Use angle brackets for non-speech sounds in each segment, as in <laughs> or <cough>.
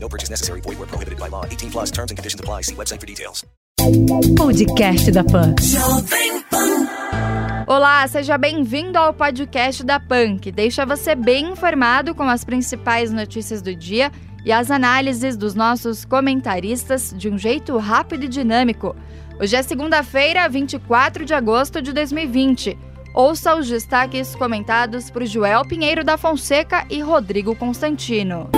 No purchase necessary. Void where prohibited by law. 18 plus terms and conditions apply. See website for details. Podcast da Pan. Olá, seja bem-vindo ao podcast da PAN, que deixa você bem informado com as principais notícias do dia e as análises dos nossos comentaristas de um jeito rápido e dinâmico. Hoje é segunda-feira, 24 de agosto de 2020. Ouça os destaques comentados por Joel Pinheiro da Fonseca e Rodrigo Constantino.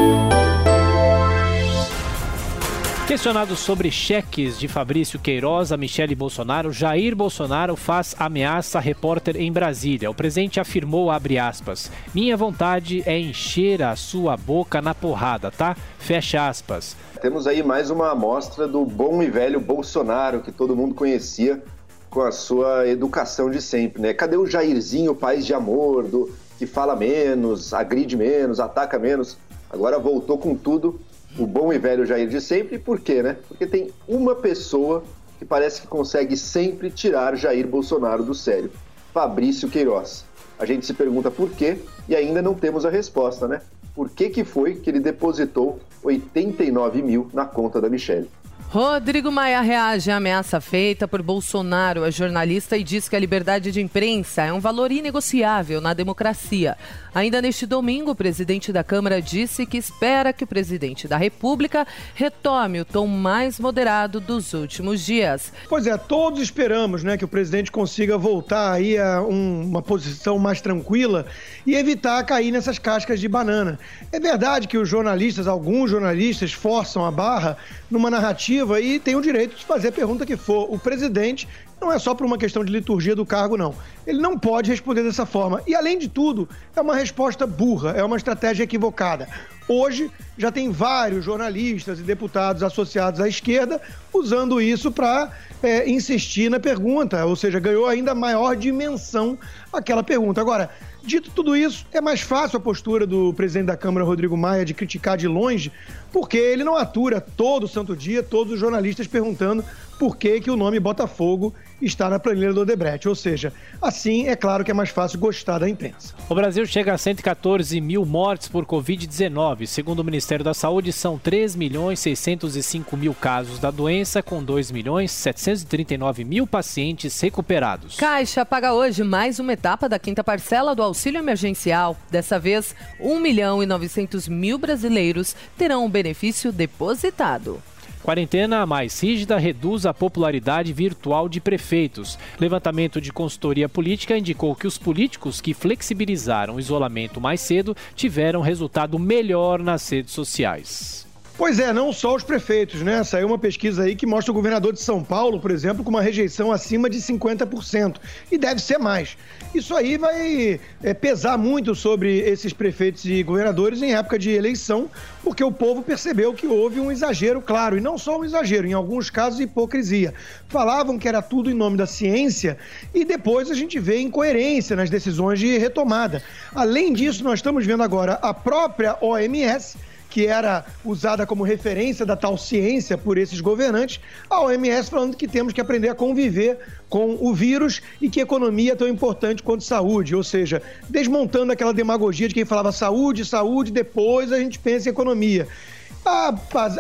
Questionado sobre cheques de Fabrício Queiroz a Michele Bolsonaro, Jair Bolsonaro faz ameaça a repórter em Brasília. O presidente afirmou, abre aspas, minha vontade é encher a sua boca na porrada, tá? Fecha aspas. Temos aí mais uma amostra do bom e velho Bolsonaro, que todo mundo conhecia com a sua educação de sempre, né? Cadê o Jairzinho, paz de amor, do que fala menos, agride menos, ataca menos? Agora voltou com tudo o bom e velho Jair de sempre. Por quê, né? Porque tem uma pessoa que parece que consegue sempre tirar Jair Bolsonaro do sério: Fabrício Queiroz. A gente se pergunta por quê e ainda não temos a resposta, né? Por que, que foi que ele depositou 89 mil na conta da Michelle? Rodrigo Maia reage à ameaça feita por Bolsonaro a jornalista e diz que a liberdade de imprensa é um valor inegociável na democracia. Ainda neste domingo, o presidente da Câmara disse que espera que o presidente da República retome o tom mais moderado dos últimos dias. Pois é, todos esperamos né, que o presidente consiga voltar aí a um, uma posição mais tranquila e evitar cair nessas cascas de banana. É verdade que os jornalistas, alguns jornalistas, forçam a barra numa narrativa e têm o direito de fazer a pergunta que for. O presidente não é só por uma questão de liturgia do cargo, não. Ele não pode responder dessa forma. E, além de tudo, é uma resposta burra, é uma estratégia equivocada. Hoje, já tem vários jornalistas e deputados associados à esquerda usando isso para é, insistir na pergunta, ou seja, ganhou ainda maior dimensão aquela pergunta. Agora, Dito tudo isso, é mais fácil a postura do presidente da Câmara, Rodrigo Maia, de criticar de longe, porque ele não atura todo santo dia todos os jornalistas perguntando por que, que o nome Botafogo está na planilha do Odebrecht. Ou seja, assim é claro que é mais fácil gostar da imprensa. O Brasil chega a 114 mil mortes por Covid-19. Segundo o Ministério da Saúde, são 3 milhões 605 mil casos da doença, com 2 milhões 739 mil pacientes recuperados. Caixa paga hoje mais uma etapa da quinta parcela do auxílio emergencial. Dessa vez, 1 milhão e 900 mil brasileiros terão o benefício depositado. Quarentena mais rígida reduz a popularidade virtual de prefeitos. Levantamento de consultoria política indicou que os políticos que flexibilizaram o isolamento mais cedo tiveram resultado melhor nas redes sociais. Pois é, não só os prefeitos, né? Saiu uma pesquisa aí que mostra o governador de São Paulo, por exemplo, com uma rejeição acima de 50%. E deve ser mais. Isso aí vai é, pesar muito sobre esses prefeitos e governadores em época de eleição, porque o povo percebeu que houve um exagero, claro, e não só um exagero, em alguns casos, hipocrisia. Falavam que era tudo em nome da ciência e depois a gente vê incoerência nas decisões de retomada. Além disso, nós estamos vendo agora a própria OMS que era usada como referência da tal ciência por esses governantes, a OMS falando que temos que aprender a conviver com o vírus e que economia é tão importante quanto saúde, ou seja, desmontando aquela demagogia de quem falava saúde, saúde, depois a gente pensa em economia.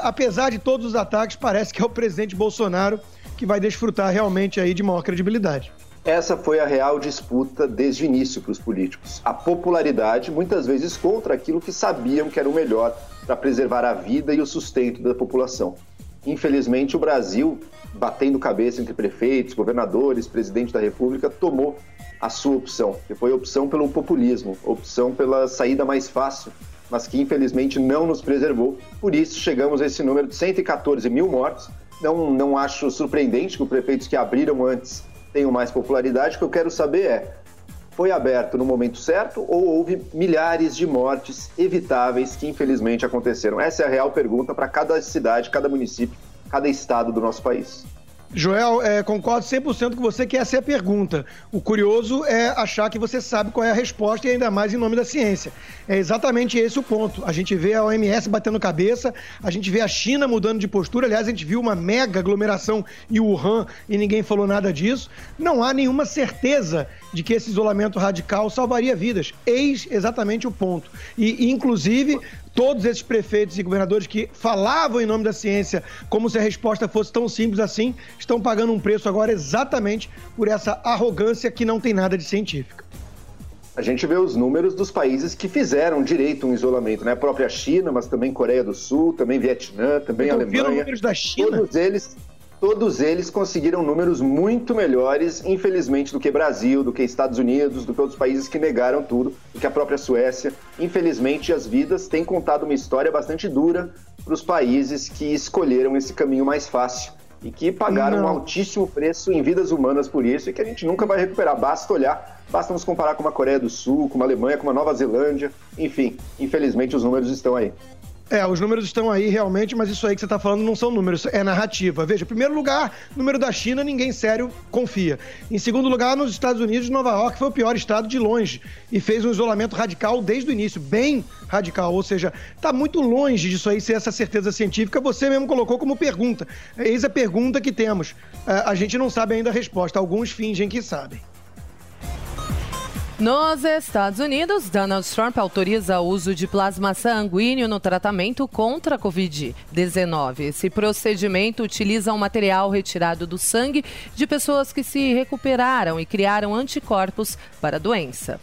Apesar de todos os ataques, parece que é o presidente Bolsonaro que vai desfrutar realmente aí de maior credibilidade. Essa foi a real disputa desde o início para os políticos. A popularidade, muitas vezes contra aquilo que sabiam que era o melhor para preservar a vida e o sustento da população. Infelizmente, o Brasil, batendo cabeça entre prefeitos, governadores, presidente da República, tomou a sua opção, que foi a opção pelo populismo, opção pela saída mais fácil, mas que infelizmente não nos preservou. Por isso, chegamos a esse número de 114 mil mortos. Não, não acho surpreendente que os prefeitos que abriram antes tenham mais popularidade. O que eu quero saber é: foi aberto no momento certo ou houve milhares de mortes evitáveis que infelizmente aconteceram? Essa é a real pergunta para cada cidade, cada município, cada estado do nosso país. Joel, é, concordo 100% com você que essa é a pergunta. O curioso é achar que você sabe qual é a resposta e ainda mais em nome da ciência. É exatamente esse o ponto. A gente vê a OMS batendo cabeça, a gente vê a China mudando de postura. Aliás, a gente viu uma mega aglomeração em Wuhan e ninguém falou nada disso. Não há nenhuma certeza de que esse isolamento radical salvaria vidas. Eis exatamente o ponto. E, inclusive, todos esses prefeitos e governadores que falavam em nome da ciência como se a resposta fosse tão simples assim, estão pagando um preço agora exatamente por essa arrogância que não tem nada de científica. A gente vê os números dos países que fizeram direito um isolamento, né? A própria China, mas também Coreia do Sul, também Vietnã, também Eu Alemanha. números da China? Todos eles todos eles conseguiram números muito melhores, infelizmente, do que Brasil, do que Estados Unidos, do que outros países que negaram tudo, do que a própria Suécia. Infelizmente, as vidas têm contado uma história bastante dura para os países que escolheram esse caminho mais fácil e que pagaram Não. um altíssimo preço em vidas humanas por isso e que a gente nunca vai recuperar. Basta olhar, basta nos comparar com uma Coreia do Sul, com uma Alemanha, com uma Nova Zelândia, enfim, infelizmente os números estão aí. É, os números estão aí realmente, mas isso aí que você está falando não são números, é narrativa. Veja, em primeiro lugar, número da China, ninguém sério confia. Em segundo lugar, nos Estados Unidos, Nova York foi o pior estado de longe e fez um isolamento radical desde o início, bem radical. Ou seja, está muito longe disso aí ser essa certeza científica. Você mesmo colocou como pergunta. Eis a pergunta que temos. É, a gente não sabe ainda a resposta, alguns fingem que sabem. Nos Estados Unidos, Donald Trump autoriza o uso de plasma sanguíneo no tratamento contra a Covid-19. Esse procedimento utiliza um material retirado do sangue de pessoas que se recuperaram e criaram anticorpos para a doença.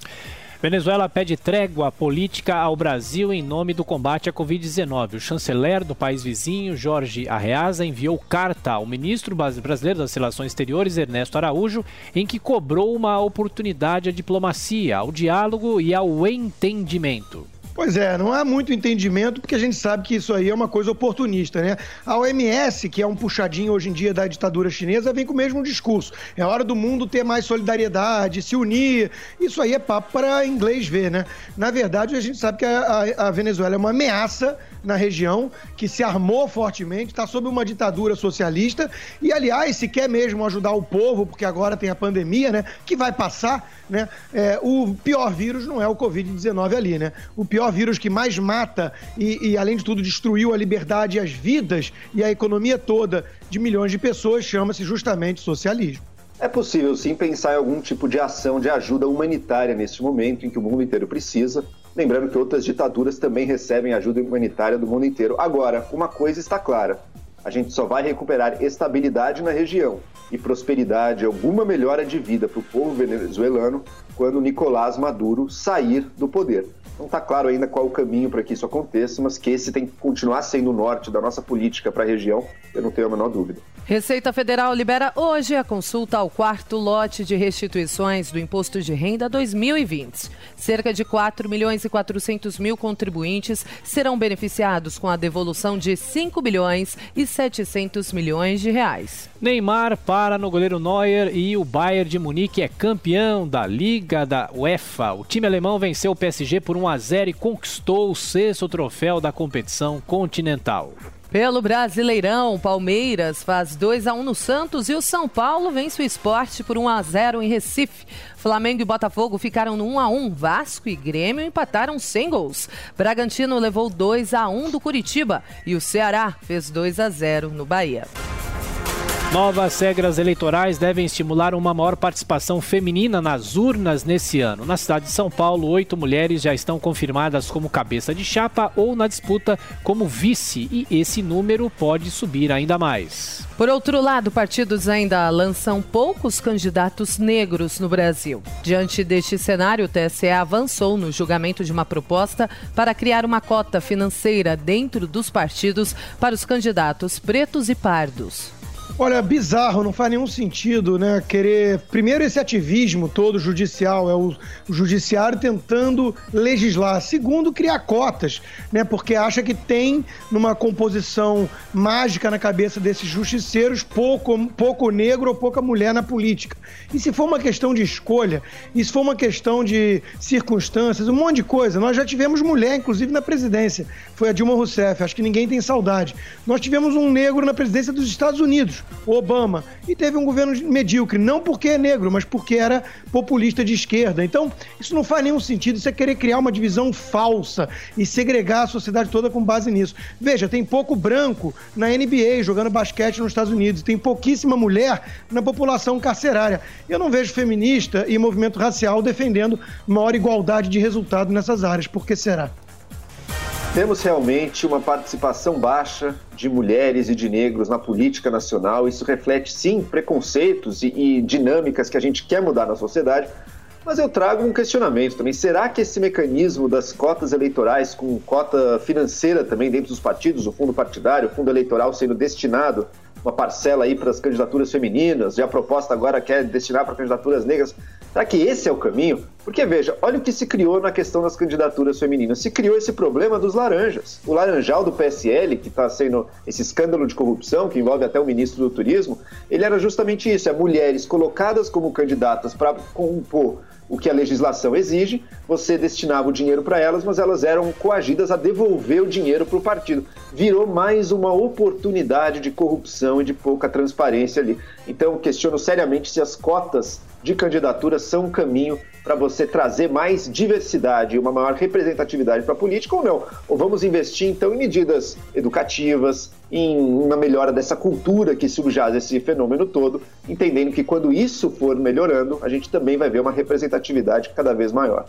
Venezuela pede trégua política ao Brasil em nome do combate à Covid-19. O chanceler do país vizinho, Jorge Arreaza, enviou carta ao ministro brasileiro das Relações Exteriores, Ernesto Araújo, em que cobrou uma oportunidade à diplomacia, ao diálogo e ao entendimento. Pois é, não há muito entendimento, porque a gente sabe que isso aí é uma coisa oportunista, né? A OMS, que é um puxadinho hoje em dia da ditadura chinesa, vem com o mesmo discurso. É hora do mundo ter mais solidariedade, se unir. Isso aí é papo para inglês ver, né? Na verdade, a gente sabe que a, a, a Venezuela é uma ameaça na região, que se armou fortemente, está sob uma ditadura socialista e, aliás, se quer mesmo ajudar o povo, porque agora tem a pandemia, né, que vai passar, né, é, o pior vírus não é o Covid-19 ali, né? O pior vírus que mais mata e, e, além de tudo, destruiu a liberdade as vidas e a economia toda de milhões de pessoas chama-se justamente socialismo. É possível sim pensar em algum tipo de ação de ajuda humanitária neste momento em que o mundo inteiro precisa, Lembrando que outras ditaduras também recebem ajuda humanitária do mundo inteiro. Agora, uma coisa está clara: a gente só vai recuperar estabilidade na região e prosperidade, alguma melhora de vida para o povo venezuelano quando Nicolás Maduro sair do poder. Não está claro ainda qual o caminho para que isso aconteça, mas que esse tem que continuar sendo o norte da nossa política para a região, eu não tenho a menor dúvida. Receita Federal libera hoje a consulta ao quarto lote de restituições do Imposto de Renda 2020. Cerca de 4 milhões e 400 mil contribuintes serão beneficiados com a devolução de 5 bilhões e 700 milhões de reais. Neymar para no goleiro Neuer e o Bayern de Munique é campeão da Liga da UEFA. O time alemão venceu o PSG por 1 a 0 e conquistou o sexto troféu da competição continental. Pelo Brasileirão, Palmeiras faz 2 a 1 no Santos e o São Paulo vence o esporte por 1 a 0 em Recife. Flamengo e Botafogo ficaram no 1 a 1. Vasco e Grêmio empataram sem gols. Bragantino levou 2 a 1 do Curitiba e o Ceará fez 2 a 0 no Bahia. Novas regras eleitorais devem estimular uma maior participação feminina nas urnas nesse ano. Na cidade de São Paulo, oito mulheres já estão confirmadas como cabeça de chapa ou na disputa como vice, e esse número pode subir ainda mais. Por outro lado, partidos ainda lançam poucos candidatos negros no Brasil. Diante deste cenário, o TSE avançou no julgamento de uma proposta para criar uma cota financeira dentro dos partidos para os candidatos pretos e pardos. Olha, bizarro, não faz nenhum sentido, né? Querer. Primeiro, esse ativismo todo judicial, é o, judiciário tentando legislar. Segundo, criar cotas, né? Porque acha que tem, numa composição mágica na cabeça desses justiceiros, pouco, pouco negro ou pouca mulher na política. E se for uma questão de escolha, se for uma questão de circunstâncias, um monte de coisa. Nós já tivemos mulher, inclusive, na presidência. Foi a Dilma Rousseff, acho que ninguém tem saudade. Nós tivemos um negro na presidência dos Estados Unidos Obama. E teve um governo medíocre, não porque é negro, mas porque era populista de esquerda. Então, isso não faz nenhum sentido, isso é querer criar uma divisão falsa e segregar a sociedade toda com base nisso. Veja, tem pouco branco na NBA jogando basquete nos Estados Unidos, tem pouquíssima mulher na população carcerária. Eu não vejo feminista e movimento racial defendendo maior igualdade de resultado nessas áreas. Por que será? Temos realmente uma participação baixa de mulheres e de negros na política nacional. Isso reflete, sim, preconceitos e, e, dinâmicas que a gente quer mudar na sociedade. Mas eu trago um questionamento também. Será que esse mecanismo das cotas eleitorais, com cota financeira também dentro dos partidos, o fundo partidário, o fundo eleitoral sendo destinado uma parcela aí para as candidaturas femininas, e a proposta agora quer destinar para candidaturas negras. Será que esse é o caminho? Porque, veja, olha o que se criou na questão das candidaturas femininas. Se criou esse problema dos laranjas. O laranjal do PSL, que está sendo esse escândalo de corrupção, que envolve até o ministro do Turismo, ele era justamente isso: é mulheres colocadas como candidatas para compor o que a legislação exige, você destinava o dinheiro para elas, mas elas eram coagidas a devolver o dinheiro para o partido. Virou mais uma oportunidade de corrupção e de pouca transparência ali. Então, questiono seriamente se as cotas de candidatura são um caminho para você trazer mais diversidade e uma maior representatividade para a política ou não? Ou vamos investir então em medidas educativas, em uma melhora dessa cultura que subjaz esse fenômeno todo, entendendo que quando isso for melhorando, a gente também vai ver uma representatividade cada vez maior.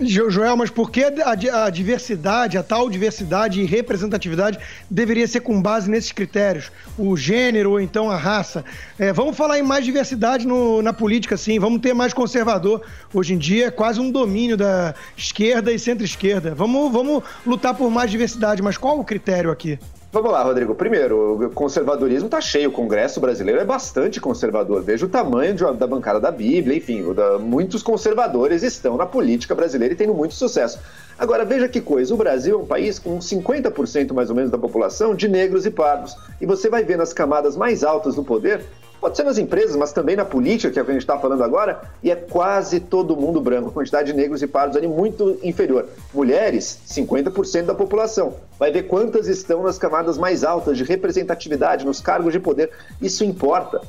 Joel, mas por que a, diversidade, a tal diversidade e representatividade deveria ser com base nesses critérios? O gênero ou então a raça? É, vamos falar em mais diversidade no, na política, sim. Vamos ter mais conservador. Hoje em dia é quase um domínio da esquerda e centro-esquerda. Vamos, vamos lutar por mais diversidade, mas qual o critério aqui? Vamos lá, Rodrigo. Primeiro, o conservadorismo está cheio. O Congresso brasileiro é bastante conservador. Veja o tamanho de, da bancada da Bíblia, enfim, da, muitos conservadores estão na política brasileira e tendo muito sucesso. Agora, veja que coisa: o Brasil é um país com 50% mais ou menos da população de negros e pardos. E você vai ver nas camadas mais altas do poder Pode ser nas empresas, mas também na política, que é o que a gente está falando agora, e é quase todo mundo branco, quantidade de negros e pardos ali muito inferior. Mulheres, 50% da população. Vai ver quantas estão nas camadas mais altas de representatividade, nos cargos de poder. Isso importa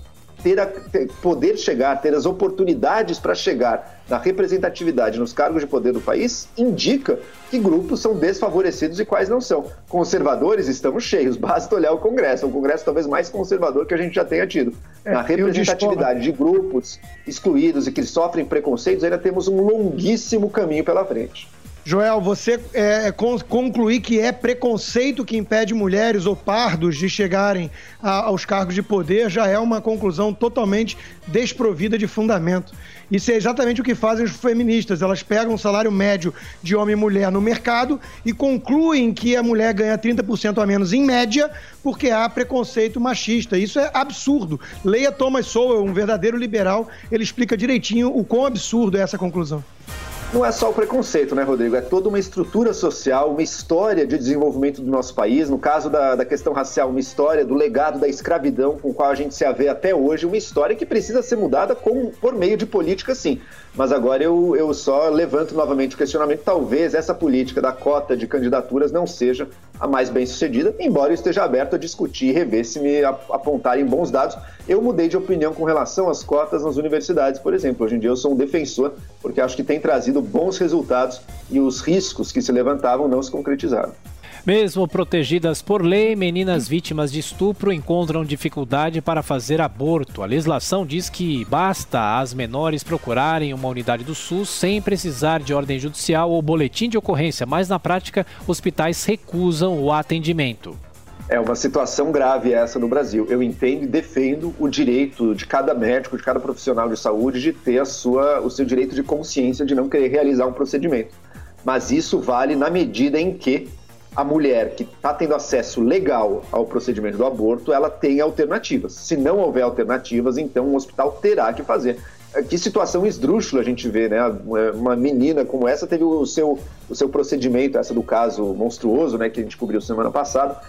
ter, a, ter poder chegar, ter as oportunidades para chegar na representatividade nos cargos de poder do país, indica que grupos são desfavorecidos e quais não são. Conservadores estamos cheios, <laughs> basta olhar o Congresso, o Congresso talvez mais conservador que a gente já tenha tido. É, na representatividade de grupos excluídos e que sofrem preconceitos, ainda temos um longuíssimo caminho pela frente. Joel, você é, concluir que é preconceito que impede mulheres ou pardos de chegarem a, aos cargos de poder já é uma conclusão totalmente desprovida de fundamento. Isso é exatamente o que fazem os feministas. Elas pegam o salário médio de homem e mulher no mercado e concluem que a mulher ganha 30% a menos em média porque há preconceito machista. Isso é absurdo. Leia Thomas Sowell, um verdadeiro liberal, ele explica direitinho o quão absurdo é essa conclusão não é só o preconceito, né, Rodrigo? É toda uma estrutura social, uma história de desenvolvimento do nosso país. No caso da, da questão racial, uma história do legado da escravidão com o qual a gente se avê até hoje, uma história que precisa ser mudada com, por meio de política, sim. Mas agora eu, eu só levanto novamente o questionamento: talvez essa política da cota de candidaturas não seja a mais bem sucedida, embora eu esteja aberto a discutir e rever se me apontarem bons dados. Eu mudei de opinião com relação às cotas nas universidades, por exemplo. Hoje em dia eu sou um defensor, porque acho que tem trazido bons resultados e os riscos que se levantavam não se concretizaram. Mesmo protegidas por lei, meninas vítimas de estupro encontram dificuldade para fazer aborto. A legislação diz que basta as menores procurarem uma unidade do SUS sem precisar de ordem judicial ou boletim de ocorrência, mas na prática, hospitais recusam o atendimento. É uma situação grave essa no Brasil. Eu entendo e defendo o direito de cada médico, de cada profissional de saúde de ter a sua, o seu direito de consciência de não querer realizar um procedimento. Mas isso vale na medida em que a mulher que está tendo acesso legal ao procedimento do aborto, ela tem alternativas. Se não houver alternativas, então o hospital terá que fazer. É, que situação esdrúxula a gente vê, né? Uma menina como essa teve o seu, o seu procedimento, essa do caso monstruoso, né, que a gente cobriu semana passada,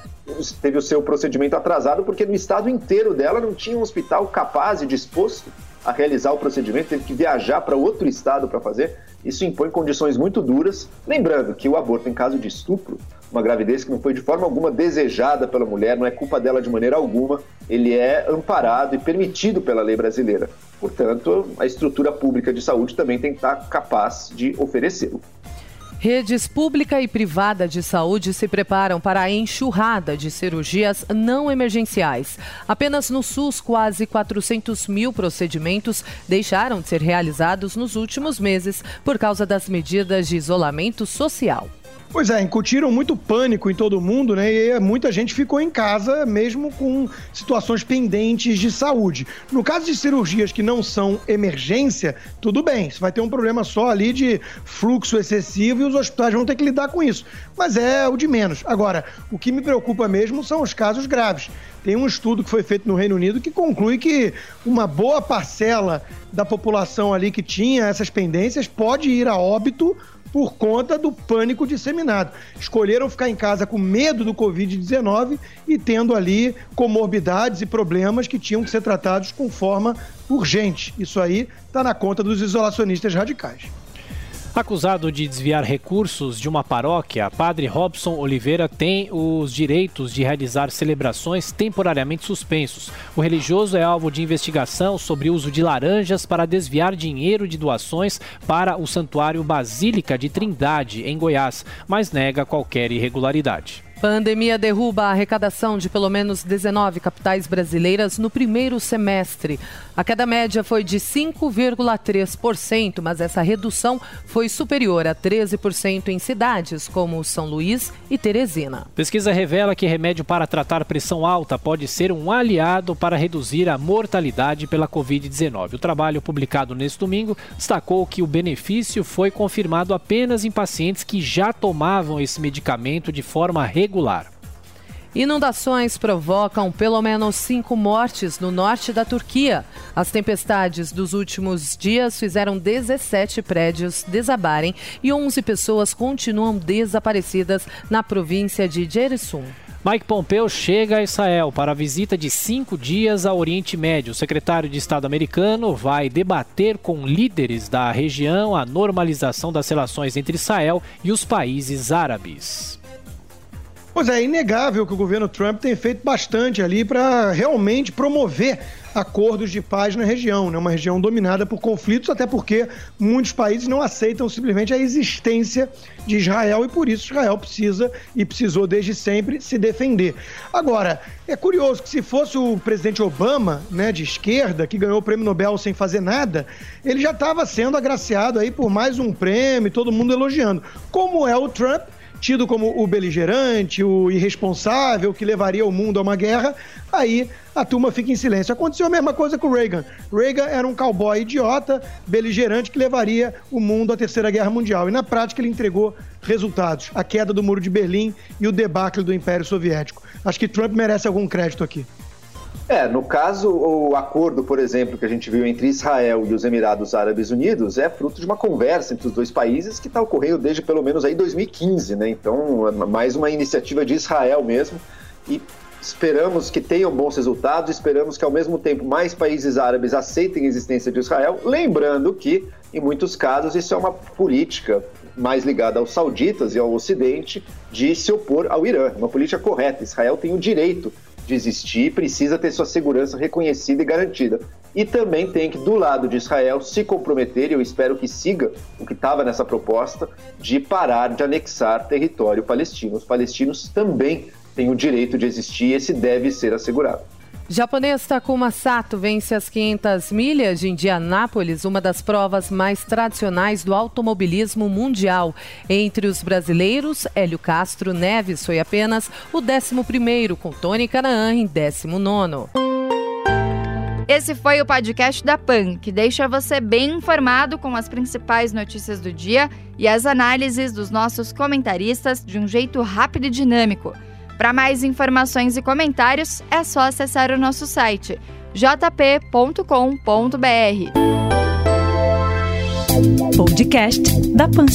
teve o seu procedimento atrasado porque no estado inteiro dela não tinha um hospital capaz e disposto a realizar o procedimento, teve que viajar para outro estado para fazer. Isso impõe condições muito duras. Lembrando que o aborto em caso de estupro, uma gravidez que não foi de forma alguma desejada pela mulher, não é culpa dela de maneira alguma, ele é amparado e permitido pela lei brasileira. Portanto, a estrutura pública de saúde também tem que estar capaz de oferecê-lo. Redes pública e privada de saúde se preparam para a enxurrada de cirurgias não emergenciais. Apenas no SUS, quase 400 mil procedimentos deixaram de ser realizados nos últimos meses por causa das medidas de isolamento social. Pois é, incutiram muito pânico em todo mundo, né? E muita gente ficou em casa mesmo com situações pendentes de saúde. No caso de cirurgias que não são emergência, tudo bem. Você vai ter um problema só ali de fluxo excessivo e os hospitais vão ter que lidar com isso. Mas é o de menos. Agora, o que me preocupa mesmo são os casos graves. Tem um estudo que foi feito no Reino Unido que conclui que uma boa parcela da população ali que tinha essas pendências pode ir a óbito por conta do pânico disseminado. Escolheram ficar em casa com medo do Covid-19 e tendo ali comorbidades e problemas que tinham que ser tratados com forma urgente. Isso aí está na conta dos isolacionistas radicais. Acusado de desviar recursos de uma paróquia, Padre Robson Oliveira tem os direitos de realizar celebrações temporariamente suspensos. O religioso é alvo de investigação sobre uso de laranjas para desviar dinheiro de doações para o Santuário Basílica de Trindade, em Goiás, mas nega qualquer irregularidade. Pandemia derruba a arrecadação de pelo menos 19 capitais brasileiras no primeiro semestre. A queda média foi de 5,3%, mas essa redução foi superior a 13% em cidades como São Luís e Teresina. Pesquisa revela que remédio para tratar pressão alta pode ser um aliado para reduzir a mortalidade pela Covid-19. O trabalho publicado neste domingo destacou que o benefício foi confirmado apenas em pacientes que já tomavam esse medicamento de forma regular regular. Inundações provocam pelo menos cinco mortes no norte da Turquia. As tempestades dos últimos dias fizeram 17 prédios desabarem e 11 pessoas continuam desaparecidas na província de Jerisum. Mike Pompeo chega a Israel para a visita de cinco dias ao Oriente Médio. O secretário de Estado americano vai debater com líderes da região a normalização das relações entre Israel e os países árabes. Pois é, é inegável que o governo Trump tem feito bastante ali para realmente promover acordos de paz na região, né? uma região dominada por conflitos, até porque muitos países não aceitam simplesmente a existência de Israel e por isso Israel precisa e precisou desde sempre se defender. Agora, é curioso que se fosse o presidente Obama, né, de esquerda, que ganhou o prêmio Nobel sem fazer nada, ele já estava sendo agraciado aí por mais um prêmio, todo mundo elogiando. Como é o Trump, tido como o beligerante, o irresponsável que levaria o mundo a uma guerra, aí a turma fica em silêncio. Aconteceu a mesma coisa com Reagan. Reagan era um cowboy idiota, beligerante que levaria o mundo à Terceira Guerra Mundial. E na prática ele entregou resultados: a queda do Muro de Berlim e o debacle do Império Soviético. Acho que Trump merece algum crédito aqui. É, no caso, o acordo, por exemplo, que a gente viu entre Israel e os Emirados Árabes Unidos é fruto de uma conversa entre os dois países que está ocorrendo desde pelo menos aí 2015, né? Então, é mais uma iniciativa de Israel mesmo e esperamos que tenham bons resultados, esperamos que ao mesmo tempo mais países árabes aceitem a existência de Israel, lembrando que em muitos casos isso é uma política mais ligada aos sauditas e ao Ocidente de se opor ao Irã, uma política correta. Israel tem o direito de existir, precisa ter sua segurança reconhecida e garantida. E também tem que, do lado de Israel, se comprometer, e eu espero que siga o que estava nessa proposta, de parar de anexar território palestino. Os palestinos também têm o direito de existir e esse deve ser assegurado. Japonês Takuma Sato vence as 500 milhas de Indianápolis, uma das provas mais tradicionais do automobilismo mundial. Entre os brasileiros, Hélio Castro Neves foi apenas o 11º, com Tony Canaan em 19º. Esse foi o podcast da PAN, que deixa você bem informado com as principais notícias do dia e as análises dos nossos comentaristas de um jeito rápido e dinâmico. Para mais informações e comentários, é só acessar o nosso site jp.com.br. Podcast da Pan.